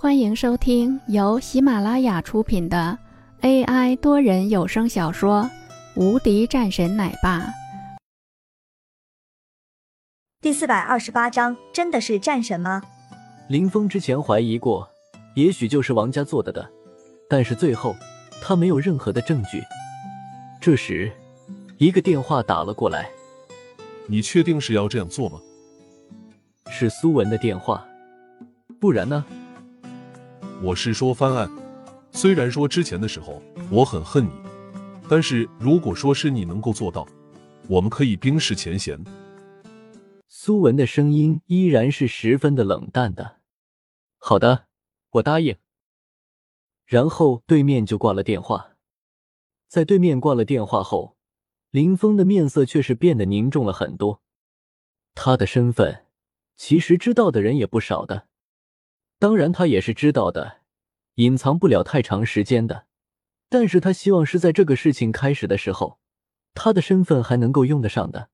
欢迎收听由喜马拉雅出品的 AI 多人有声小说《无敌战神奶爸》第四百二十八章，真的是战神吗？林峰之前怀疑过，也许就是王家做的的，但是最后他没有任何的证据。这时，一个电话打了过来，你确定是要这样做吗？是苏文的电话，不然呢？我是说翻案。虽然说之前的时候我很恨你，但是如果说是你能够做到，我们可以冰释前嫌。苏文的声音依然是十分的冷淡的。好的，我答应。然后对面就挂了电话。在对面挂了电话后，林峰的面色却是变得凝重了很多。他的身份，其实知道的人也不少的。当然，他也是知道的，隐藏不了太长时间的。但是他希望是在这个事情开始的时候，他的身份还能够用得上的。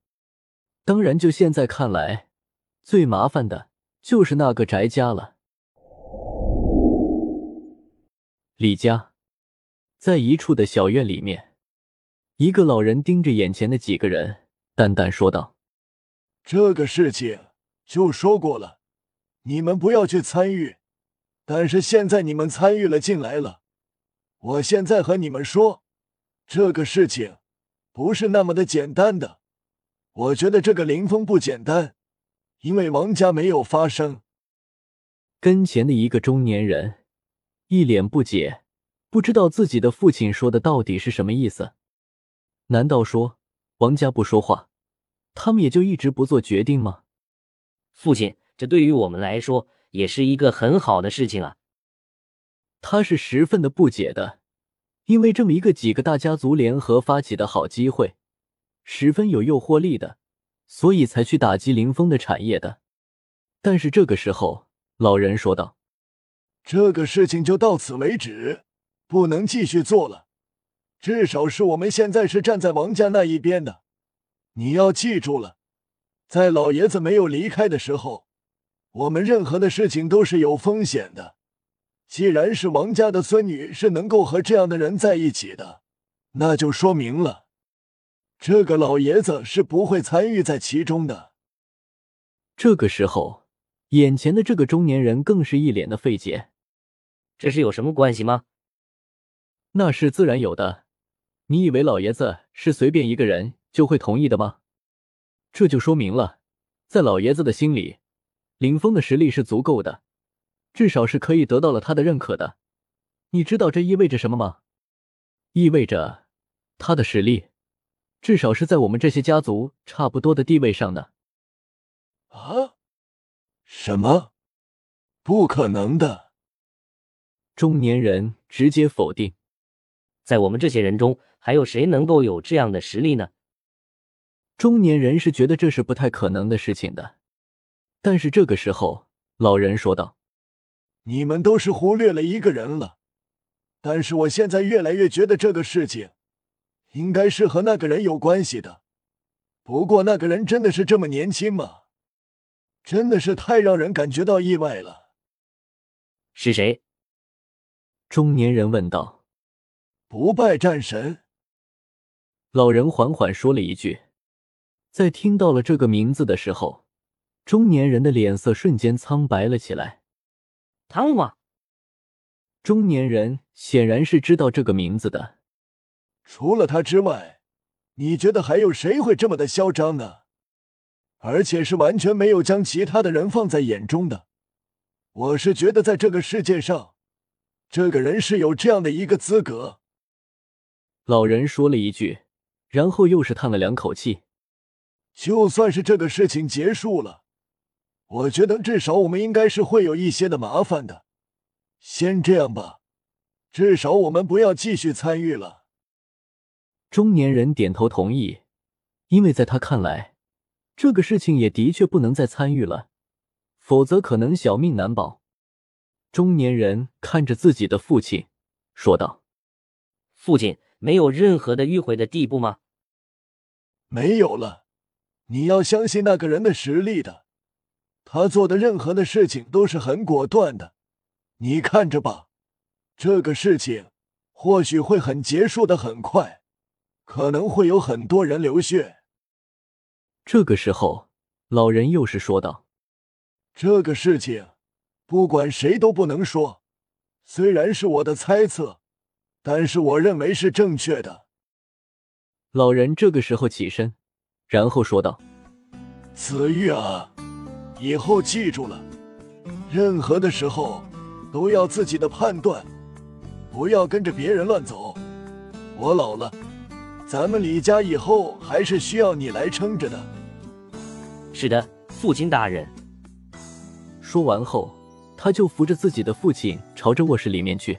当然，就现在看来，最麻烦的就是那个翟家了。李家，在一处的小院里面，一个老人盯着眼前的几个人，淡淡说道：“这个事情就说过了。”你们不要去参与，但是现在你们参与了进来了。我现在和你们说，这个事情不是那么的简单的。我觉得这个林峰不简单，因为王家没有发生。跟前的一个中年人一脸不解，不知道自己的父亲说的到底是什么意思。难道说王家不说话，他们也就一直不做决定吗？父亲。这对于我们来说也是一个很好的事情啊！他是十分的不解的，因为这么一个几个大家族联合发起的好机会，十分有诱惑力的，所以才去打击林峰的产业的。但是这个时候，老人说道：“这个事情就到此为止，不能继续做了。至少是我们现在是站在王家那一边的，你要记住了，在老爷子没有离开的时候。”我们任何的事情都是有风险的。既然是王家的孙女是能够和这样的人在一起的，那就说明了这个老爷子是不会参与在其中的。这个时候，眼前的这个中年人更是一脸的费解。这是有什么关系吗？那是自然有的。你以为老爷子是随便一个人就会同意的吗？这就说明了，在老爷子的心里。林峰的实力是足够的，至少是可以得到了他的认可的。你知道这意味着什么吗？意味着他的实力至少是在我们这些家族差不多的地位上呢。啊？什么？不可能的！中年人直接否定。在我们这些人中，还有谁能够有这样的实力呢？中年人是觉得这是不太可能的事情的。但是这个时候，老人说道：“你们都是忽略了一个人了。但是我现在越来越觉得这个事情应该是和那个人有关系的。不过那个人真的是这么年轻吗？真的是太让人感觉到意外了。”是谁？中年人问道。“不败战神。”老人缓缓说了一句。在听到了这个名字的时候。中年人的脸色瞬间苍白了起来。汤吗？中年人显然是知道这个名字的。除了他之外，你觉得还有谁会这么的嚣张呢？而且是完全没有将其他的人放在眼中的。我是觉得在这个世界上，这个人是有这样的一个资格。老人说了一句，然后又是叹了两口气。就算是这个事情结束了。我觉得至少我们应该是会有一些的麻烦的。先这样吧，至少我们不要继续参与了。中年人点头同意，因为在他看来，这个事情也的确不能再参与了，否则可能小命难保。中年人看着自己的父亲，说道：“父亲没有任何的迂回的地步吗？”“没有了，你要相信那个人的实力的。”他做的任何的事情都是很果断的，你看着吧，这个事情或许会很结束的很快，可能会有很多人流血。这个时候，老人又是说道：“这个事情，不管谁都不能说。虽然是我的猜测，但是我认为是正确的。”老人这个时候起身，然后说道：“子玉啊，以后记住了，任何的时候都要自己的判断，不要跟着别人乱走。我老了。”咱们李家以后还是需要你来撑着的。是的，父亲大人。说完后，他就扶着自己的父亲朝着卧室里面去。